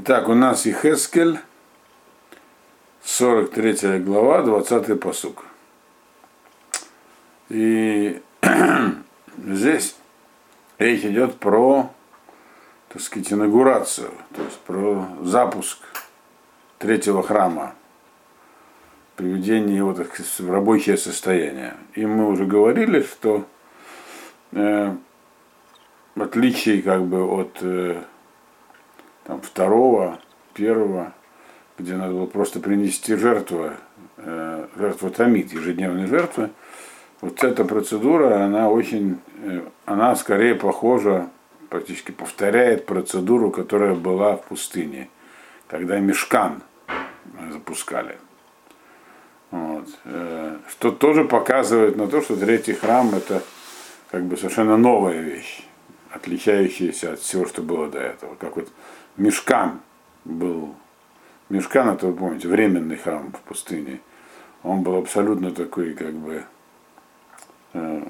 Итак, у нас и Хескель, 43 глава, 20 посук. И здесь речь идет про, так сказать, инаугурацию, то есть про запуск третьего храма, приведение его так сказать, в рабочее состояние. И мы уже говорили, что э, в отличие как бы от э, там, второго, первого, где надо было просто принести жертву, э, жертву томит, ежедневные жертвы, вот эта процедура, она очень, э, она скорее похожа, практически повторяет процедуру, которая была в пустыне, когда мешкан запускали. Вот. Э, что тоже показывает на то, что третий храм это как бы совершенно новая вещь, отличающаяся от всего, что было до этого. Как вот Мешкан был. Мешкан, это вы помните, временный храм в пустыне. Он был абсолютно такой, как бы, э,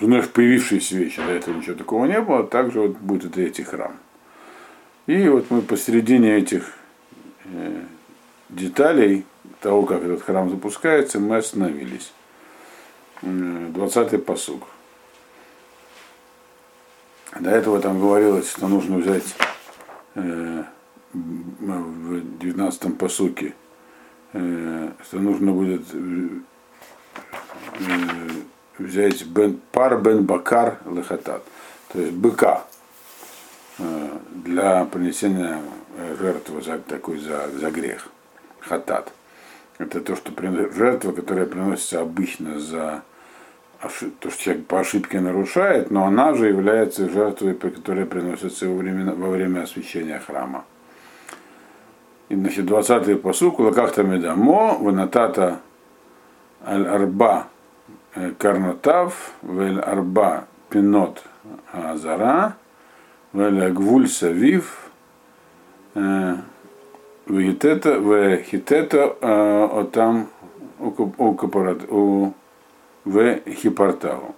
вновь появившиеся вещи. До этого ничего такого не было. Также вот будет и третий храм. И вот мы посередине этих э, деталей того, как этот храм запускается, мы остановились. 20-й посуг. До этого там говорилось, что нужно взять э, в 19-м посуке, э, что нужно будет э, взять бен, пар бен бакар лехатат, то есть быка для принесения жертвы за, такой за, за грех, хатат. Это то, что жертва, которая приносится обычно за то, что человек по ошибке нарушает, но она же является жертвой, которая приносится во время, во время освящения храма. И значит, 20-й посук, лакахта медамо, ванатата аль-арба э, карнотав, вель арба пинот азара, вель агвуль савив, э, вехитета э, отам у в хипарталу.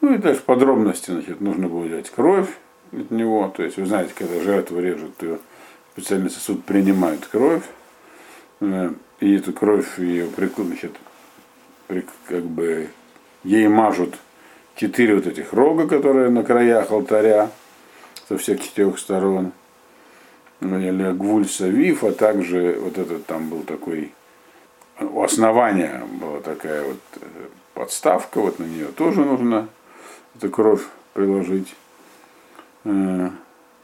Ну и дальше подробности, значит, нужно было взять кровь от него, то есть вы знаете, когда жертву режут, то специальный сосуд принимает кровь, э, и эту кровь ее значит, как бы ей мажут четыре вот этих рога, которые на краях алтаря со всех четырех сторон, или гвуль савив, а также вот этот там был такой у основания была такая вот э, подставка, вот на нее тоже нужно эту кровь приложить. Э,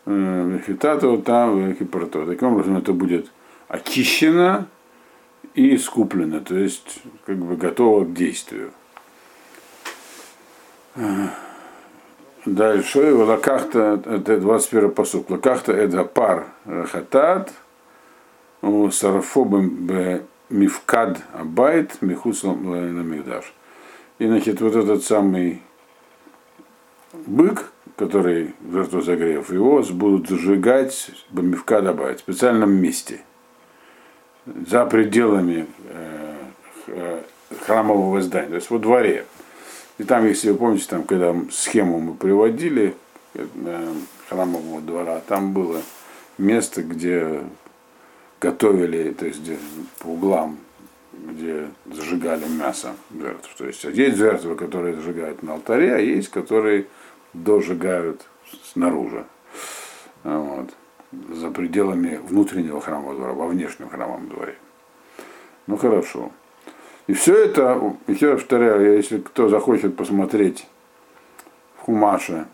э, Фитату там кипрато. Таким образом это будет очищено и искуплено, то есть как бы готово к действию. Дальше, лакахта, это 21 посук, лакахта это пар рахатат, сарафобом мифкад абайт михусом на мигдаш. И значит, вот этот самый бык, который жертву загрев, его будут зажигать бомбивка добавить в специальном месте, за пределами э, храмового здания, то есть во дворе. И там, если вы помните, там, когда схему мы приводили э, храмового двора, там было место, где готовили, то есть где по углам, где зажигали мясо жертв. То есть есть жертвы, которые зажигают на алтаре, а есть, которые дожигают снаружи. Вот, за пределами внутреннего храмового двора, во внешнем храмовом дворе. Ну хорошо. И все это, еще раз повторяю, если кто захочет посмотреть в Хумаше,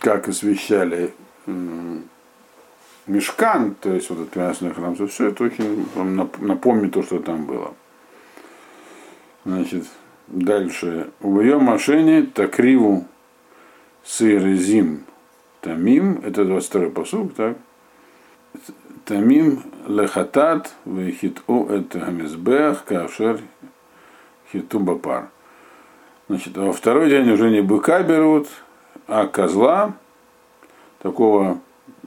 как освещали мешкан, то есть вот этот тринадцатый храм, то все это очень напомнит то, что там было. Значит, дальше. В ее машине такриву сырезим тамим, это 22 посуг, так? Тамим лехатат вехиту это гамизбех кашер хиту бапар. Значит, во второй день уже не быка берут, а козла, такого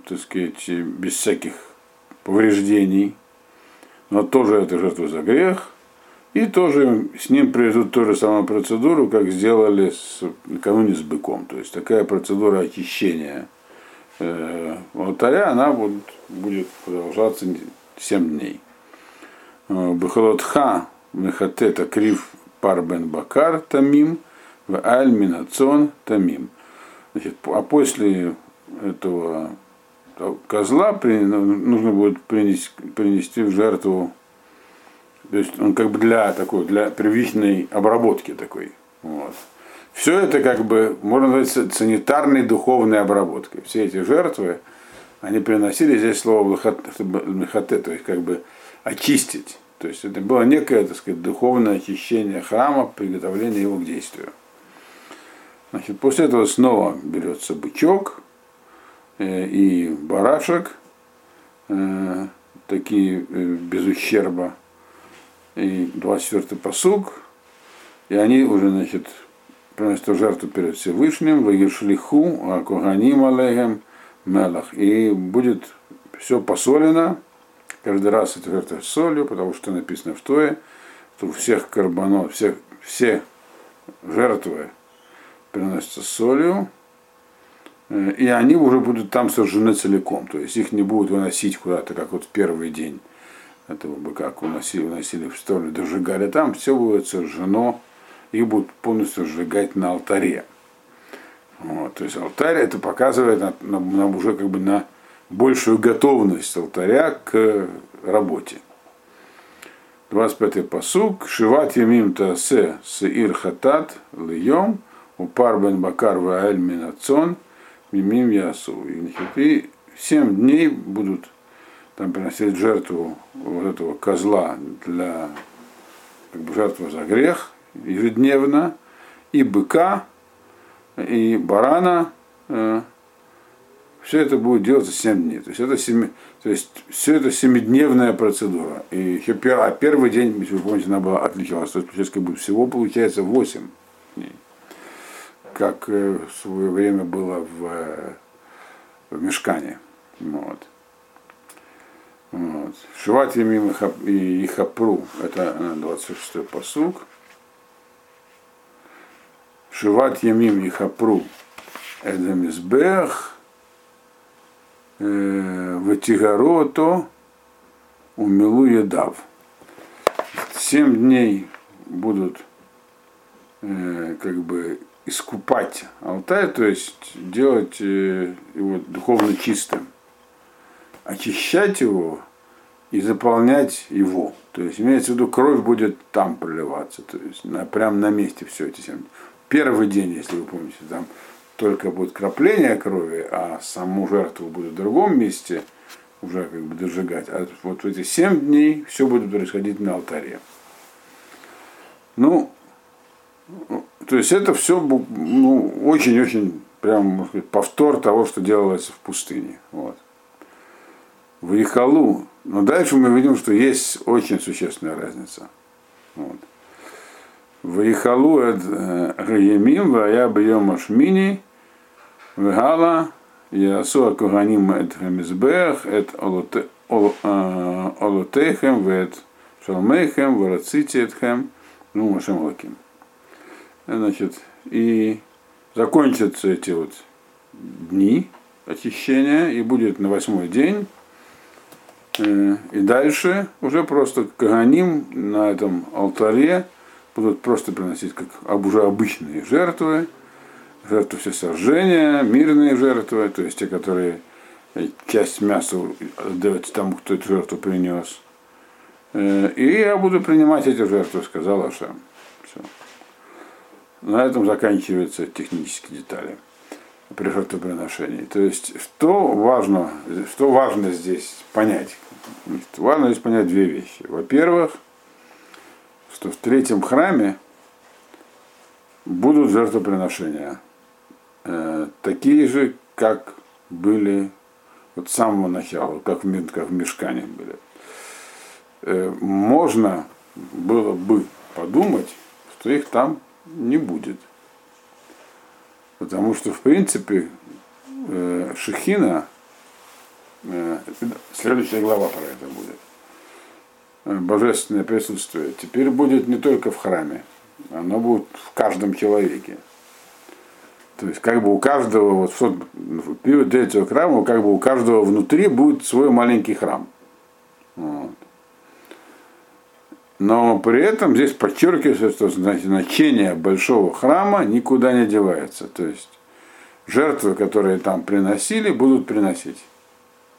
так сказать, без всяких повреждений, но тоже это жертва за грех, и тоже с ним произведут ту же самую процедуру, как сделали с, накануне с быком. То есть такая процедура очищения э, алтаря, она будет, будет продолжаться 7 дней. Э, Бехолотха мехатета крив парбен бакар тамим, в аль минацон тамим. Значит, а после этого козла при, нужно будет принести, принести в жертву, то есть он как бы для такой, для первичной обработки такой. Вот. Все это как бы, можно назвать, санитарной духовной обработкой. Все эти жертвы, они приносили здесь слово мехате, то есть как бы очистить. То есть это было некое, так сказать, духовное очищение храма, приготовление его к действию. Значит, после этого снова берется бычок э, и барашек, э, такие э, без ущерба, и 24-й посуг, и они уже, значит, приносят жертву перед Всевышним, Вагишлиху, Акуганим Алейхем, Мелах. И будет все посолено, каждый раз это жертва солью, потому что написано в Тое, что у всех карбонов, всех, все жертвы приносятся солью, э, и они уже будут там сожжены целиком, то есть их не будут выносить куда-то, как вот в первый день этого быка, уносили, уносили в сторону, дожигали там, все будет сожжено их будут полностью сжигать на алтаре. Вот, то есть алтарь это показывает на, на, на уже как бы на большую готовность алтаря к работе. 25-й посук. Шиват ямим тасе сеир хатат льем упар бен бакар ваэль минацон мимим ясу. И семь дней будут там приносить жертву вот этого козла для как бы жертву за грех, ежедневно, и быка, и барана. Э, все это будет делаться 7 дней. То есть это, 7, то есть все это семидневная процедура. И а первый день, если вы помните, она была отличалась. То есть как бы всего получается 8 дней. Как э, в свое время было в, э, в Мешкане. Вот. Вот. Шиват Ямим и Хапру, это 26-й посуг. Шиват Ямим и Хапру Эдемизбех Ватигарото Умилу Едав. Семь дней будут э, как бы искупать алтарь, то есть делать э, его духовно чистым, очищать его и заполнять его. То есть имеется в виду, кровь будет там проливаться, то есть на, прямо на месте все эти семь первый день, если вы помните, там только будет крапление крови, а саму жертву будет в другом месте уже как бы дожигать. А вот в эти семь дней все будет происходить на алтаре. Ну, то есть это все ну, очень-очень прям, можно сказать, повтор того, что делалось в пустыне. Вот. В Ихалу. Но дальше мы видим, что есть очень существенная разница. Вот. Ваихалу эд Гаямим, Вая Бьем Ашмини, Вегала, Ясу Акуганим эд Хамизбех, эд Олотехем, Вед Шалмейхем, Варацити Эдхем, ну, Машем Лаким. Значит, и закончатся эти вот дни очищения, и будет на восьмой день. И дальше уже просто Каганим на этом алтаре будут просто приносить как уже обычные жертвы, жертвы все сожжения, мирные жертвы, то есть те, которые э, часть мяса отдавать тому, кто эту жертву принес. Э, и я буду принимать эти жертвы, сказал Ашем. Все. На этом заканчиваются технические детали при жертвоприношении. То есть, что важно, что важно здесь понять? Важно здесь понять две вещи. Во-первых, что в третьем храме будут жертвоприношения, э, такие же, как были вот с самого начала, как в, как в мешкане были. Э, можно было бы подумать, что их там не будет. Потому что, в принципе, э, Шехина, следующая глава про это будет, Э, божественное присутствие теперь будет не только в храме, оно будет в каждом человеке. То есть как бы у каждого, вот в период третьего храма, как бы у каждого внутри будет свой маленький храм. Вот. Но при этом здесь подчеркивается, что значение большого храма никуда не девается. То есть жертвы, которые там приносили, будут приносить.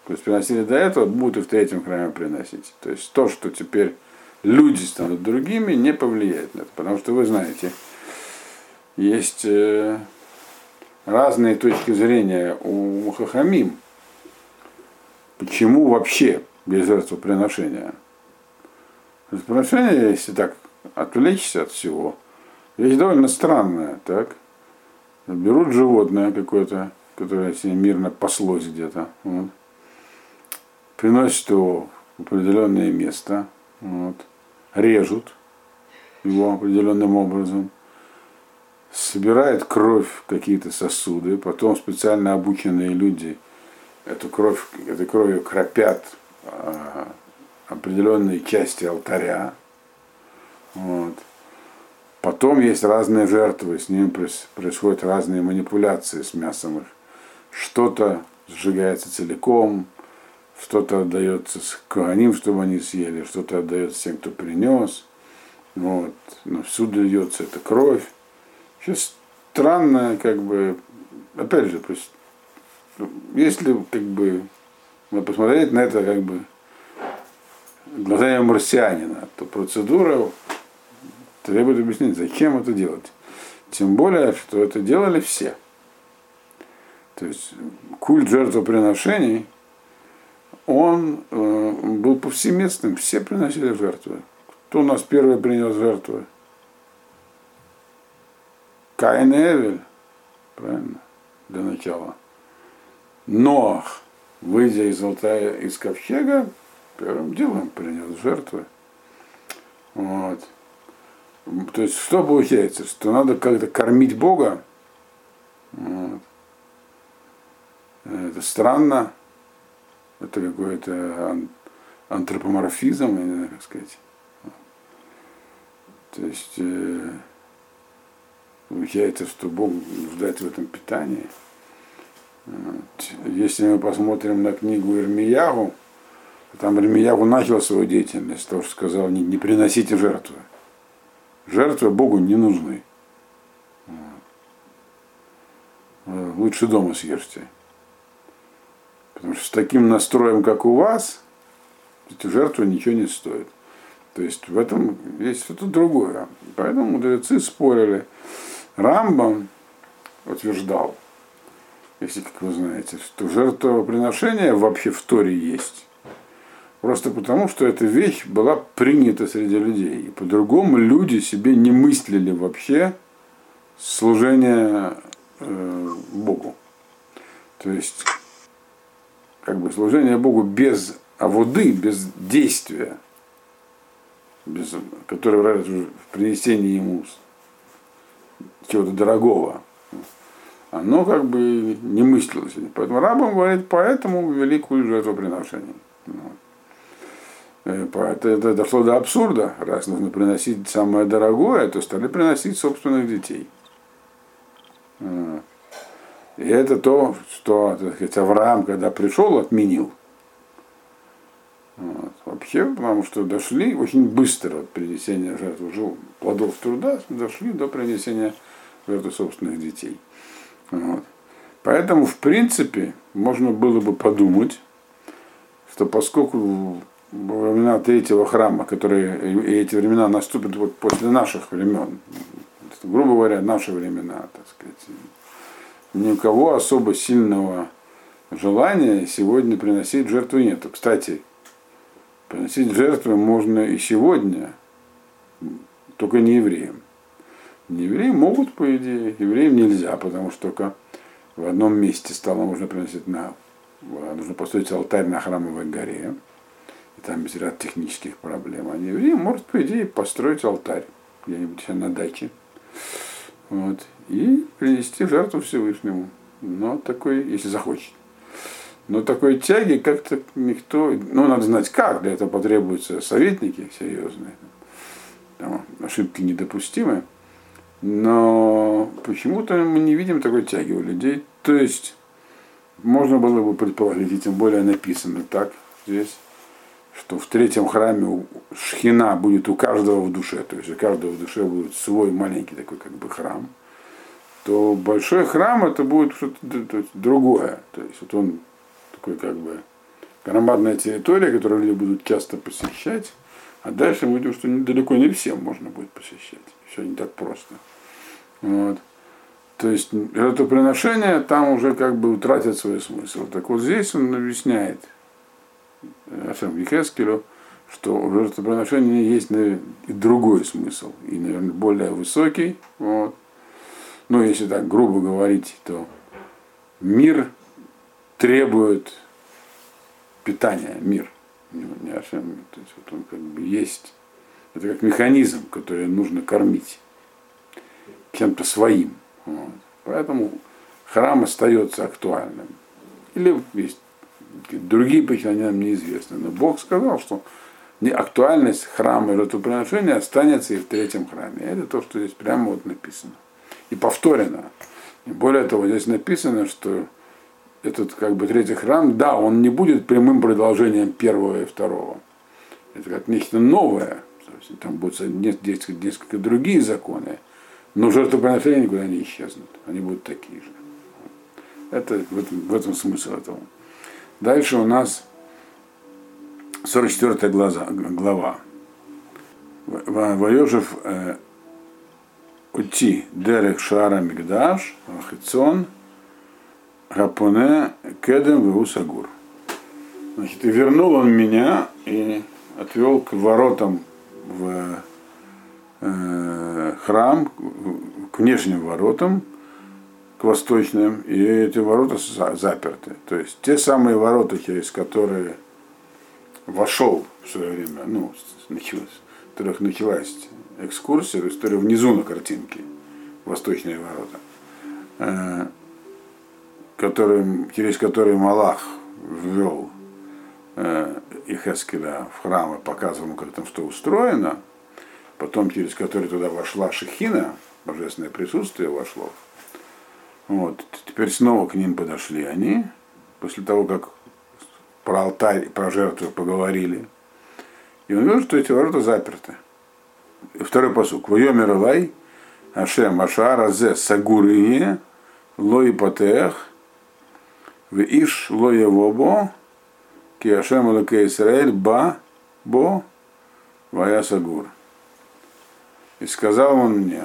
То есть приносили до этого, будут и в третьем храме приносить. То есть то, что теперь люди станут другими, не повлияет на это. Потому что вы знаете, есть э, разные точки зрения у Хахамим. Почему вообще без жертвоприношения? Жертвоприношение, если так отвлечься от всего, вещь довольно странная, так? Берут животное какое-то, которое мирно паслось где-то, вот, приносят его в определенное место, вот, режут его определенным образом, собирает кровь в какие-то сосуды, потом специально обученные люди эту кровь, этой кровью кропят а, определенные части алтаря. Вот. Потом есть разные жертвы, с ними происходят разные манипуляции с мясом их. Что-то сжигается целиком, что-то отдается коаним, чтобы они съели, что-то отдается тем, кто принес. Вот. Но всюду льется эта кровь. Сейчас странно, как бы, опять же, если как бы посмотреть на это как бы глазами марсианина, то процедура требует объяснения, зачем это делать. Тем более, что это делали все. То есть культ жертвоприношений, он э, был повсеместным, все приносили жертвы. Кто у нас первый принес жертвы? Каин и Эвель, правильно, для начала. Но, выйдя из алтаря, из ковчега, первым делом принес жертвы. Вот. То есть что получается? Что надо как-то кормить Бога. Вот. Это странно. Это какой-то антропоморфизм, я не знаю, как сказать. То есть э, получается, что Бог нуждается в этом питании. Если мы посмотрим на книгу Ирмиягу, там Ирмиягу начал свою деятельность, то, что сказал, не, не приносите жертвы. Жертвы Богу не нужны. Лучше дома съешьте. Потому что с таким настроем, как у вас, эти жертвы ничего не стоят. То есть в этом есть что-то другое. Поэтому мудрецы спорили. Рамбам утверждал, если, как вы знаете, что жертвоприношение вообще в Торе есть. Просто потому, что эта вещь была принята среди людей. И по-другому люди себе не мыслили вообще служение э, Богу. То есть, как бы служение Богу без аводы, без действия, без, которое выражается в принесении ему чего-то дорогого, оно как бы не мыслилось. Поэтому рабам говорит, поэтому великую жертвоприношение. Вот. Э, это, это дошло до абсурда. Раз нужно приносить самое дорогое, то стали приносить собственных детей. И это то, что так сказать, Авраам, когда пришел, отменил. Вот. Вообще, потому что дошли очень быстро от принесения жертвы плодов труда, дошли до принесения жертвы собственных детей. Вот. Поэтому, в принципе, можно было бы подумать, что поскольку во времена третьего храма, которые и эти времена наступят вот после наших времен, грубо говоря, наши времена, так сказать, ни у кого особо сильного желания сегодня приносить жертву нет. Кстати, приносить жертвы можно и сегодня, только не евреям. Не евреи могут, по идее, евреям нельзя, потому что только в одном месте стало можно приносить на нужно построить алтарь на храмовой горе и там есть ряд технических проблем. А еврей может, по идее, построить алтарь где-нибудь на даче. Вот, и принести жертву Всевышнему. Но такой, если захочет. Но такой тяги как-то никто, ну, надо знать как, для этого потребуются советники серьезные. Там ошибки недопустимы. Но почему-то мы не видим такой тяги у людей. То есть можно было бы предположить, и тем более написано так здесь, что в третьем храме шхина будет у каждого в душе, то есть у каждого в душе будет свой маленький такой как бы храм, то большой храм это будет что-то другое. То есть вот он такой как бы громадная территория, которую люди будут часто посещать, а дальше мы видим, что далеко не всем можно будет посещать. Все не так просто. Вот. То есть это приношение там уже как бы утратит свой смысл. Так вот здесь он объясняет Ашем Вихескелю, что у жертвоприношения есть и другой смысл, и, наверное, более высокий. Вот. Но если так грубо говорить, то мир требует питания, мир. Не Ашем, то есть вот он как бы есть. Это как механизм, который нужно кормить чем-то своим. Вот. Поэтому храм остается актуальным. Или есть другие причины, нам неизвестны. Но Бог сказал, что актуальность храма и жертвоприношения останется и в третьем храме. Это то, что здесь прямо вот написано. И повторено. И более того, здесь написано, что этот как бы третий храм, да, он не будет прямым продолжением первого и второго. Это как нечто новое. Там будут несколько, несколько другие законы, но жертвоприношения никуда не исчезнут. Они будут такие же. Это в этом, в этом смысл этого. Дальше у нас 44 глаза, глава. Воежев э, Ути Дерех Шара Мигдаш, Ахицон, Гапоне, Кедем, Веусагур. Значит, и вернул он меня и отвел к воротам в э, храм, к внешним воротам, к восточным, и эти ворота заперты. То есть те самые ворота, через которые вошел в свое время, ну, началось, которых началась экскурсия, которые внизу на картинке, восточные ворота, э, которым, через которые Малах ввел э, Ихескеля в храм и показывал ему, как там что устроено, потом через который туда вошла Шехина, божественное присутствие вошло, вот. Теперь снова к ним подошли они, после того, как про алтарь, про жертву поговорили. И он видел, что эти ворота заперты. И второй посук. Войомер лай, Ашем Ашара зе сагурие, лои патех, иш лои вобо, ки Ашем Алаке Исраэль ба бо вая сагур. И сказал он мне,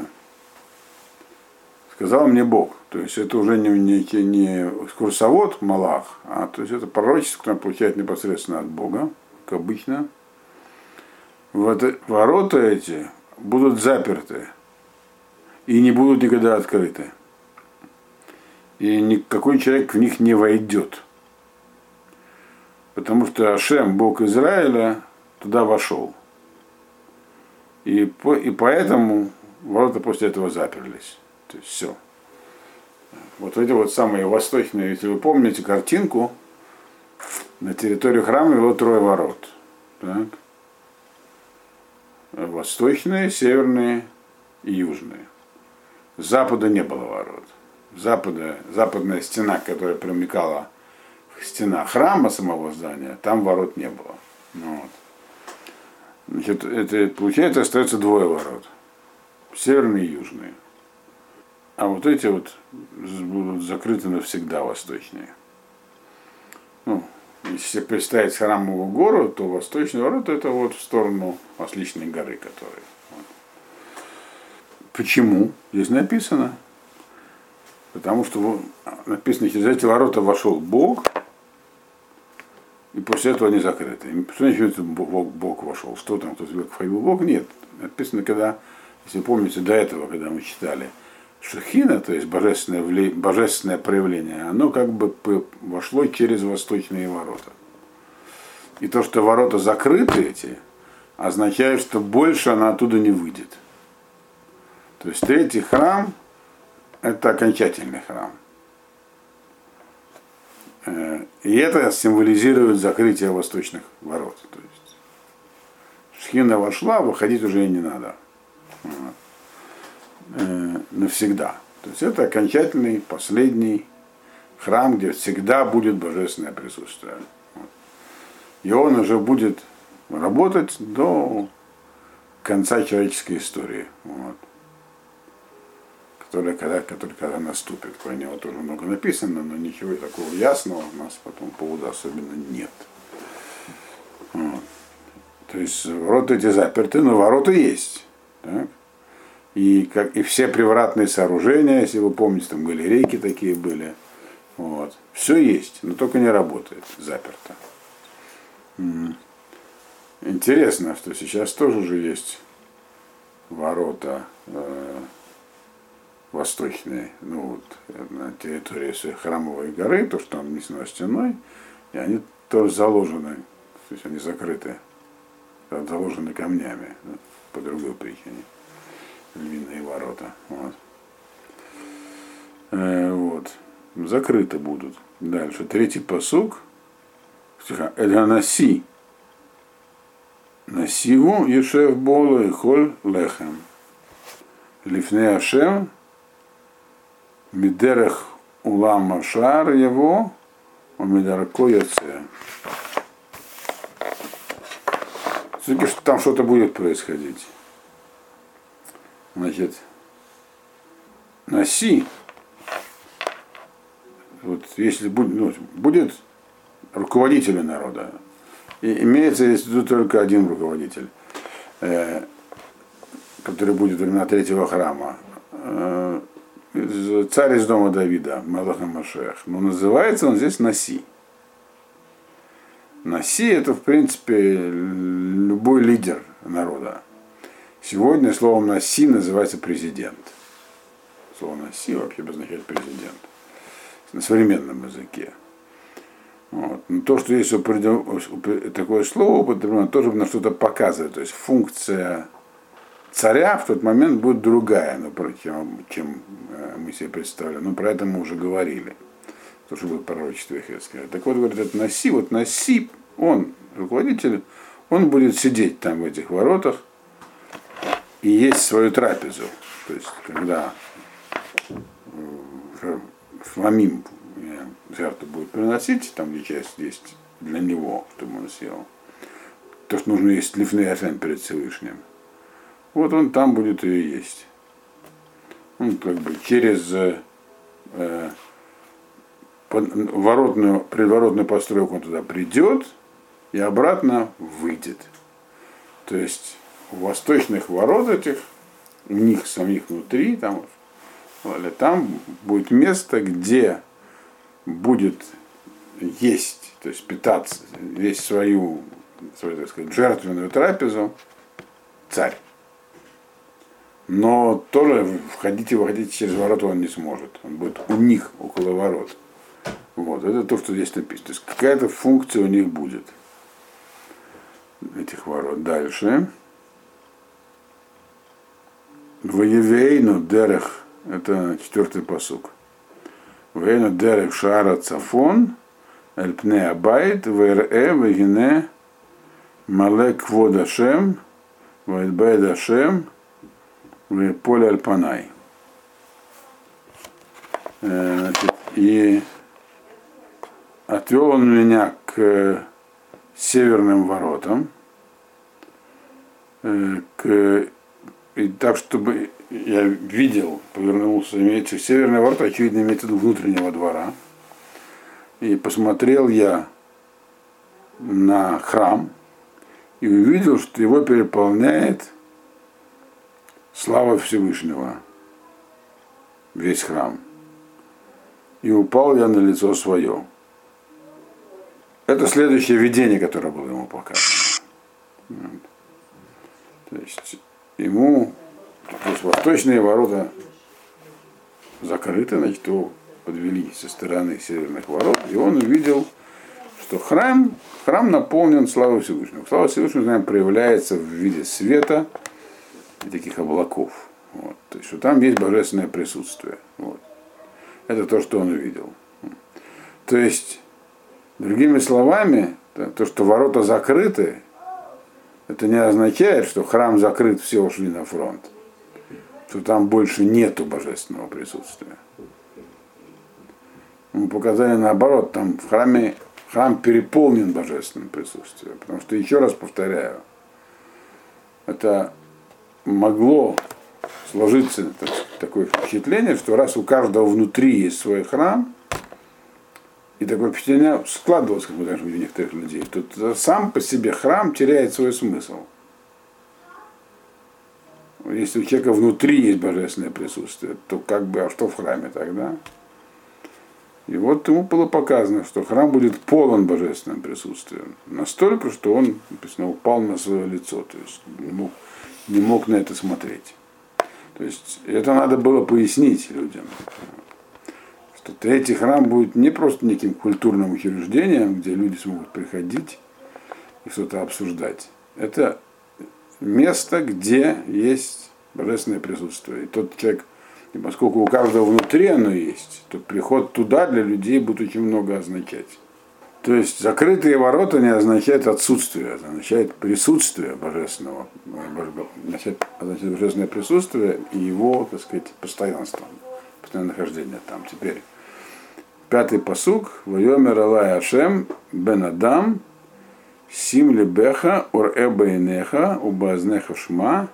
сказал мне Бог, то есть это уже не, не, не курсовод Малах, а то есть это пророчество, которое получает непосредственно от Бога, как обычно. Вот ворота эти будут заперты и не будут никогда открыты. И никакой человек в них не войдет. Потому что Ашем, Бог Израиля, туда вошел. И, по, и поэтому ворота после этого заперлись. То есть все вот эти вот самые восточные, если вы помните картинку, на территорию храма его трое ворот. Так. Восточные, северные и южные. Запада не было ворот. Запада, западная стена, которая примыкала стена храма самого здания, там ворот не было. Ну, вот. Значит, это, получается, остается двое ворот. Северные и южные. А вот эти вот будут закрыты навсегда восточные. Ну, если представить храмовую гору, то восточный ворот это вот в сторону Осличной горы, которые. Вот. Почему? Здесь написано. Потому что написано, через эти ворота вошел Бог, и после этого они закрыты. Что значит Бог, Бог вошел? Что там, кто-то входил Бог? Нет. Написано, когда, если помните, до этого, когда мы читали, Шахина, то есть божественное, божественное проявление, оно как бы вошло через восточные ворота. И то, что ворота закрыты эти, означает, что больше она оттуда не выйдет. То есть третий храм – это окончательный храм. Э, и это символизирует закрытие восточных ворот. То есть Шхина вошла, выходить уже и не надо. Э, навсегда. То есть это окончательный, последний храм, где всегда будет божественное присутствие. И он уже будет работать до конца человеческой истории. Вот. Которая когда, которая когда наступит. Про него тоже много написано, но ничего такого ясного у нас по этому поводу особенно нет. Вот. То есть ворота эти заперты, но ворота есть. Так? И, как, и все привратные сооружения, если вы помните, там были рейки такие были. Вот. Все есть, но только не работает, заперто. Интересно, что сейчас тоже уже есть ворота э, восточные, ну вот на территории храмовой горы, то, что там несено стеной, и они тоже заложены, то есть они закрыты, заложены камнями, по другой причине, львиные ворота. Вот. Э, вот. Закрыты будут. Дальше. Третий посук. Эльганаси Насиву Ешев Болу и Холь Лехем. Лифне Ашем Мидерех Улам Машар его Умидарко Яце. Все-таки там что-то будет происходить. Значит, Наси, вот если будет, ну, будет руководителем народа, и имеется тут только один руководитель, э, который будет времена третьего храма. Э, царь из дома Давида, Малаха Машех. Но называется он здесь Наси. Наси это, в принципе, любой лидер народа. Сегодня словом Наси называется президент. Слово Наси вообще обозначает президент на современном языке. Вот. Но то, что есть такое слово употреблено, тоже на что-то показывает. То есть функция царя в тот момент будет другая, ну, чем, чем э, мы себе представляем. Но про это мы уже говорили. То, что будет пророчество Хескеля. Так вот, говорит, это Наси, вот Наси, он, руководитель, он будет сидеть там в этих воротах и есть свою трапезу. То есть, когда фламим жертву будет приносить, там где часть есть для него, чтобы он съел. То, что нужно есть лифный ашем перед Всевышним. Вот он там будет и есть. Он как бы через э, воротную, предворотную постройку он туда придет и обратно выйдет. То есть восточных ворот этих, у них самих внутри, там, там будет место, где будет есть, то есть питаться, весь свою, свою так сказать, жертвенную трапезу царь. Но тоже входить и выходить через ворота он не сможет. Он будет у них, около ворот. Вот, это то, что здесь написано. То есть какая-то функция у них будет. Этих ворот. Дальше. Воевейну дерех. Это четвертый посук. Вейну дерек шара цафон, эль пне абайт, вэре, вегине, малек квод Ашем, вэйдбайд Ашем, поле альпанай. Значит, и отвел он меня к северным воротам, к, и так, чтобы я видел, повернулся, имеется северный ворот, очевидно, имеется в виду внутреннего двора. И посмотрел я на храм и увидел, что его переполняет слава Всевышнего, весь храм. И упал я на лицо свое. Это следующее видение, которое было ему показано. То есть ему то есть восточные ворота закрыты, значит, его подвели со стороны северных ворот, и он увидел, что храм, храм наполнен славой Всевышнего. Слава Всевышнего, знаем, проявляется в виде света и таких облаков. Вот. То есть, что там есть божественное присутствие. Вот. Это то, что он увидел. То есть, другими словами, то, что ворота закрыты, это не означает, что храм закрыт, все ушли на фронт что там больше нету божественного присутствия. Мы показали наоборот, там в храме храм переполнен божественным присутствием. Потому что, еще раз повторяю, это могло сложиться так, такое впечатление, что раз у каждого внутри есть свой храм, и такое впечатление складывалось, как мы даже у некоторых людей, то сам по себе храм теряет свой смысл. Если у человека внутри есть божественное присутствие, то как бы, а что в храме тогда? И вот ему было показано, что храм будет полон божественным присутствием. Настолько, что он, написано, упал на свое лицо, то есть не мог, не мог на это смотреть. То есть это надо было пояснить людям, что третий храм будет не просто неким культурным учреждением, где люди смогут приходить и что-то обсуждать. Это место, где есть божественное присутствие. И тот человек, и поскольку у каждого внутри оно есть, то приход туда для людей будет очень много означать. То есть закрытые ворота не означают отсутствие, это означает присутствие божественного, означает, означает божественное присутствие и его, так сказать, постоянство, постоянное нахождение там. Теперь пятый посук, Вайомер Алай Ашем Бен Адам Сим Лебеха Ур Эбейнеха Убазнеха Шма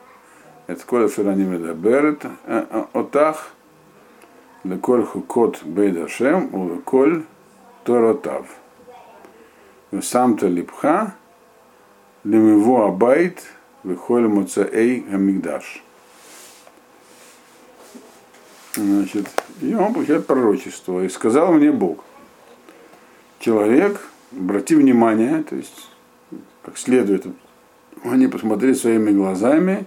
את כל אשר אני מדברת אותך לכל חוקות בית השם ולכל תורותיו. ושמת לבך למבוא הבית וכל מוצאי המקדש. Значит, и он получает пророчество. И сказал мне Бог, человек, обрати внимание, то есть, как следует, они посмотри своими глазами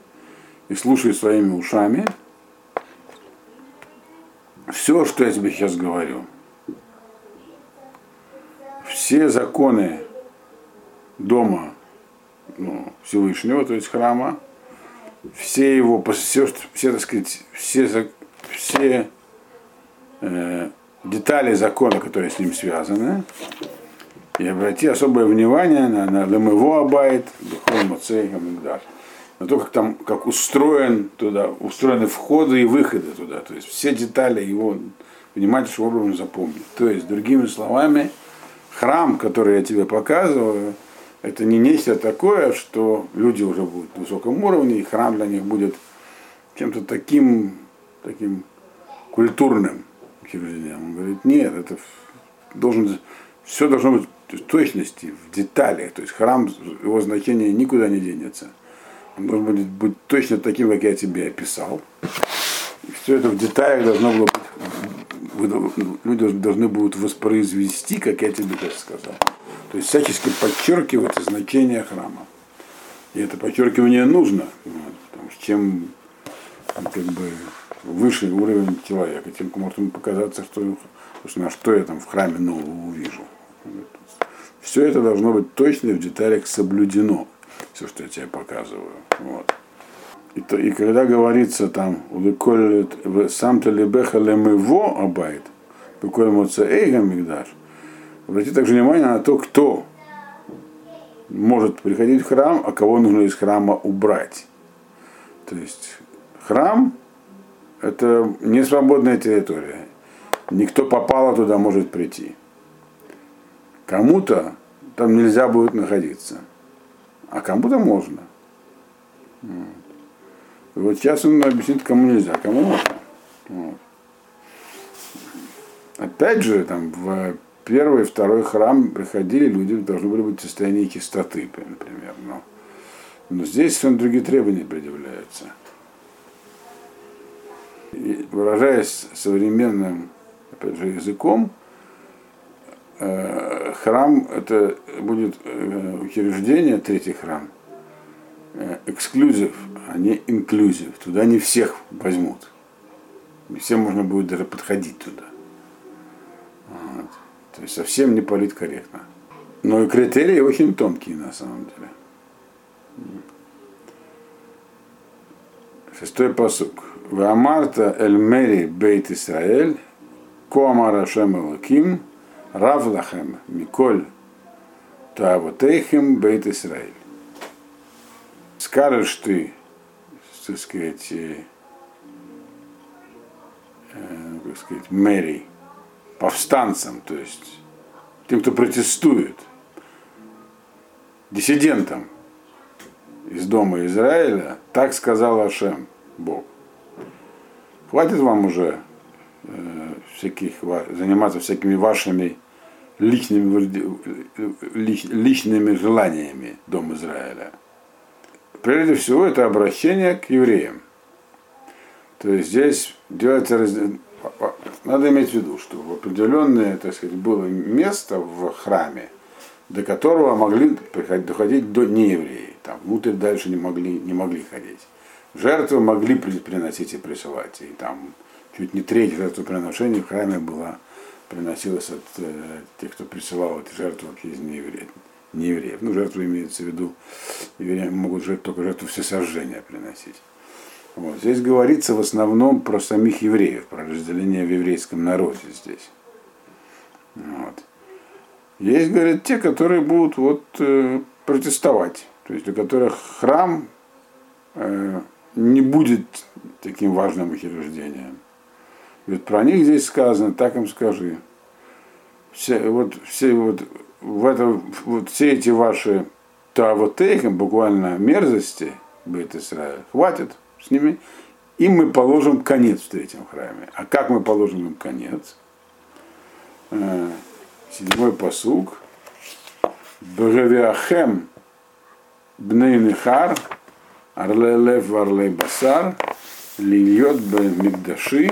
и слушай своими ушами все, что я тебе сейчас говорю. Все законы дома ну, Всевышнего, то есть храма, все его, все, все так сказать, все, все э, детали закона, которые с ним связаны, и обрати особое внимание на, на Лемево Абайт, Бехол Моцей Хамигдаш на то, как там, как устроен туда, устроены входы и выходы туда. То есть все детали его внимательным образом запомнить. То есть, другими словами, храм, который я тебе показываю, это не нечто такое, что люди уже будут в высоком уровне, и храм для них будет чем-то таким, таким культурным учреждением. Он говорит, нет, это должен, все должно быть в точности, в деталях. То есть храм, его значение никуда не денется он должен будет быть точно таким, как я тебе описал. И все это в деталях должно было быть, люди должны будут воспроизвести, как я тебе сейчас сказал. То есть всячески подчеркивать значение храма. И это подчеркивание нужно, потому что чем как бы выше уровень человека, тем может ему показаться, что, что, что я там в храме нового увижу. Все это должно быть точно в деталях соблюдено все, что я тебе показываю. Вот. И, то, и когда говорится там, сам-то лебеха лемево абайт, буквально моца эйга мигдаш, обратите также внимание на то, кто может приходить в храм, а кого нужно из храма убрать. То есть храм это не свободная территория. Никто попало туда может прийти. Кому-то там нельзя будет находиться а кому-то можно. Вот. И вот сейчас он объяснит, кому нельзя, кому можно. Вот. Опять же, там в первый, второй храм приходили люди, должны были быть в состоянии чистоты, например. Но, но здесь совершенно другие требования предъявляются. Выражаясь современным опять же, языком, Э, храм это будет э, учреждение, третий храм, э, эксклюзив, а не инклюзив. Туда не всех возьмут. Не всем можно будет даже подходить туда. Вот. То есть совсем не политкорректно. Но и критерии очень тонкие на самом деле. Шестой посук. Вамарта эль мери бейт Исраэль, коамара шем элаким, Равлахем Миколь Тавотейхем Бейт Исраиль. Скажешь ты, так сказать, как сказать, мэрий, повстанцам, то есть тем, кто протестует, диссидентам из дома Израиля, так сказал Ашем, Бог. Хватит вам уже э, всяких, заниматься всякими вашими личными, лич, личными желаниями Дом Израиля. Прежде всего, это обращение к евреям. То есть здесь делается раз... надо иметь в виду, что в определенное, так сказать, было место в храме, до которого могли приходить, доходить до неевреи. Там внутрь дальше не могли, не могли ходить. Жертвы могли приносить и присылать. И там чуть не треть жертвоприношений в храме была, приносилась от э, тех, кто присылал эти жертвы из неевреев. Не евреев. Ну, жертву имеется в виду, евреи могут жертв, только жертву всесожжения приносить. Вот. Здесь говорится в основном про самих евреев, про разделение в еврейском народе здесь. Вот. Есть, говорят, те, которые будут вот, э, протестовать, то есть для которых храм э, не будет таким важным учреждением. Ведь про них здесь сказано, так им скажи. Все, вот, все, вот, в это, вот все эти ваши тавотейхам, буквально мерзости, Бейт Исраиль, хватит с ними, им мы положим конец в третьем храме. А как мы положим им конец? Э, седьмой посуг. Бгавиахем бней арле лев варле басар, лильот мигдаши,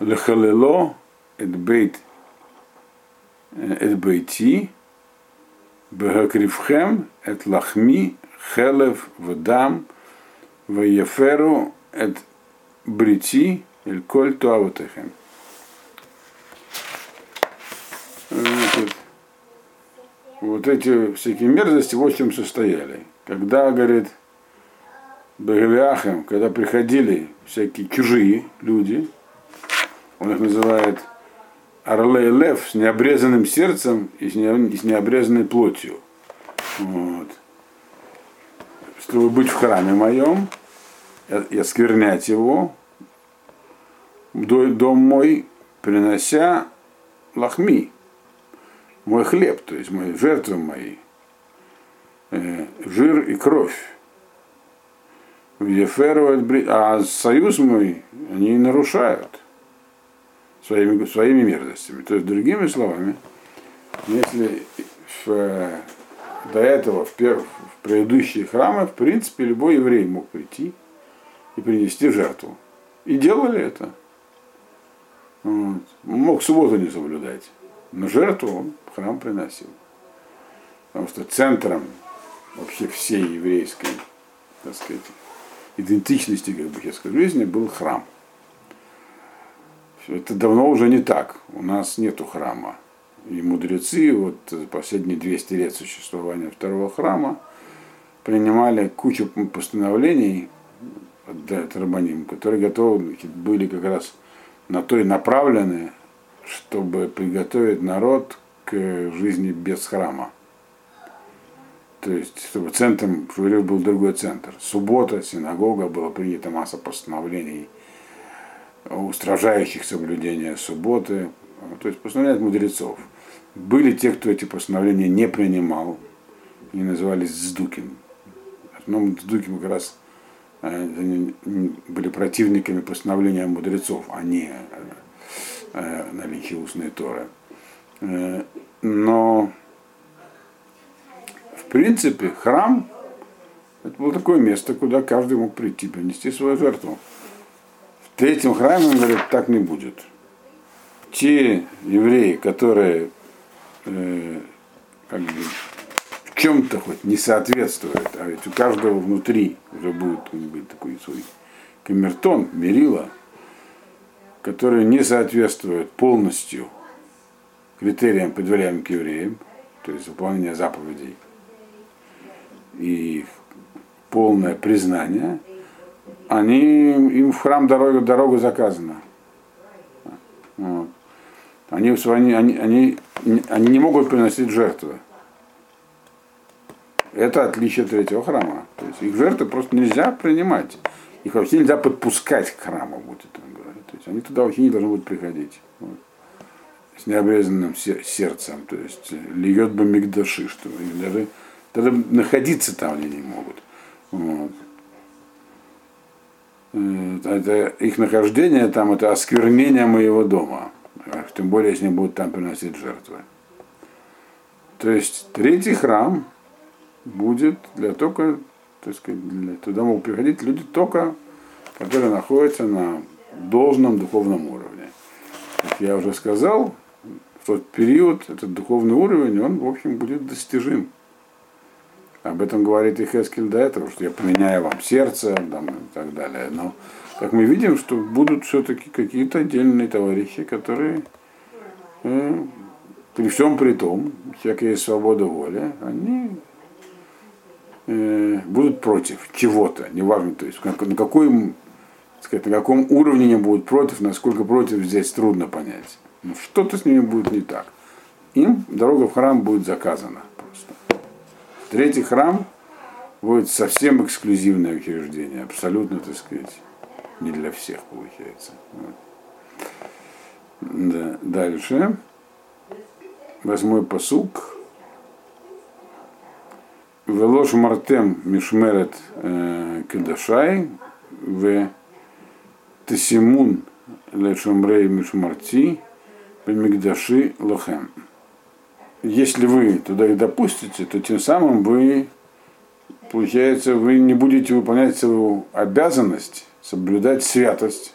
лехалело эт бейт эт бейти, бгакривхем эт лахми, хелев вдам, Ваеферу эт брити эль коль туавутехем. Вот эти всякие мерзости в чем состояли. Когда, говорит, Бегалиахем, когда приходили всякие чужие люди, он их называет Орлей Лев с необрезанным сердцем и с, необрезанной плотью. Вот. Чтобы быть в храме моем, и осквернять его, дом мой, принося лахми, мой хлеб, то есть мои жертвы мои, э, жир и кровь. А союз мой они нарушают своими, своими мерзостями. То есть, другими словами, если в, до этого в, пер, в предыдущие храмы, в принципе, любой еврей мог прийти и принести жертву. И делали это. Вот. Мог субботу не соблюдать, но жертву он в храм приносил. Потому что центром вообще всей еврейской, так сказать, идентичности, как бы я скажу, жизни был храм. Это давно уже не так. У нас нету храма. И мудрецы, вот последние 200 лет существования второго храма, принимали кучу постановлений да, Тарбаним, которые готовы были как раз на то и направлены, чтобы приготовить народ к жизни без храма. То есть, чтобы центром Шурев был другой центр. Суббота, синагога, была принята масса постановлений, устражающих соблюдение субботы, то есть постановления мудрецов. Были те, кто эти постановления не принимал, они назывались Сдукин. Основном Сдукин как раз они были противниками постановления мудрецов, а не э, наличия устной Торы. Э, но в принципе храм это было такое место, куда каждый мог прийти, принести свою жертву. В третьем храме, он говорит, так не будет. Те евреи, которые э, как бы, чем-то хоть не соответствует, а ведь у каждого внутри уже будет быть такой свой камертон, мерила, который не соответствует полностью критериям, предваряемым к евреям, то есть выполнение заповедей и полное признание, они, им в храм дорога, дорога заказана. Вот. Они, они, они, они не могут приносить жертвы. Это отличие третьего храма. То есть их жертвы просто нельзя принимать. их вообще нельзя подпускать к храму, будет он говорит. То есть они туда вообще не должны будут приходить. Вот. С необрезанным сердцем. То есть льет бы мигдаши, что их даже, даже находиться там они не могут. Вот. Э, это их нахождение там это осквернение моего дома. Тем более, если они будут там приносить жертвы. То есть третий храм будет для только, так сказать, для, туда могут приходить люди только, которые находятся на должном духовном уровне. Как я уже сказал, в тот период этот духовный уровень, он, в общем, будет достижим. Об этом говорит и Хескель до этого, что я поменяю вам сердце там, и так далее. Но как мы видим, что будут все-таки какие-то отдельные товарищи, которые э, при всем при том, всякая свобода воли, они э, будут против чего-то, неважно, то есть на, какой, сказать, на каком уровне они будут против, насколько против здесь трудно понять. Но что-то с ними будет не так. Им дорога в храм будет заказана. Третий храм будет совсем эксклюзивное учреждение, абсолютно, так сказать, не для всех получается. Вот. Да. Дальше. Восьмой посук. Велош мартем мишмерет э, кедашай в тесимун лешумрей мишмарти бемигдаши лохем если вы туда их допустите, то тем самым вы, получается, вы не будете выполнять свою обязанность соблюдать святость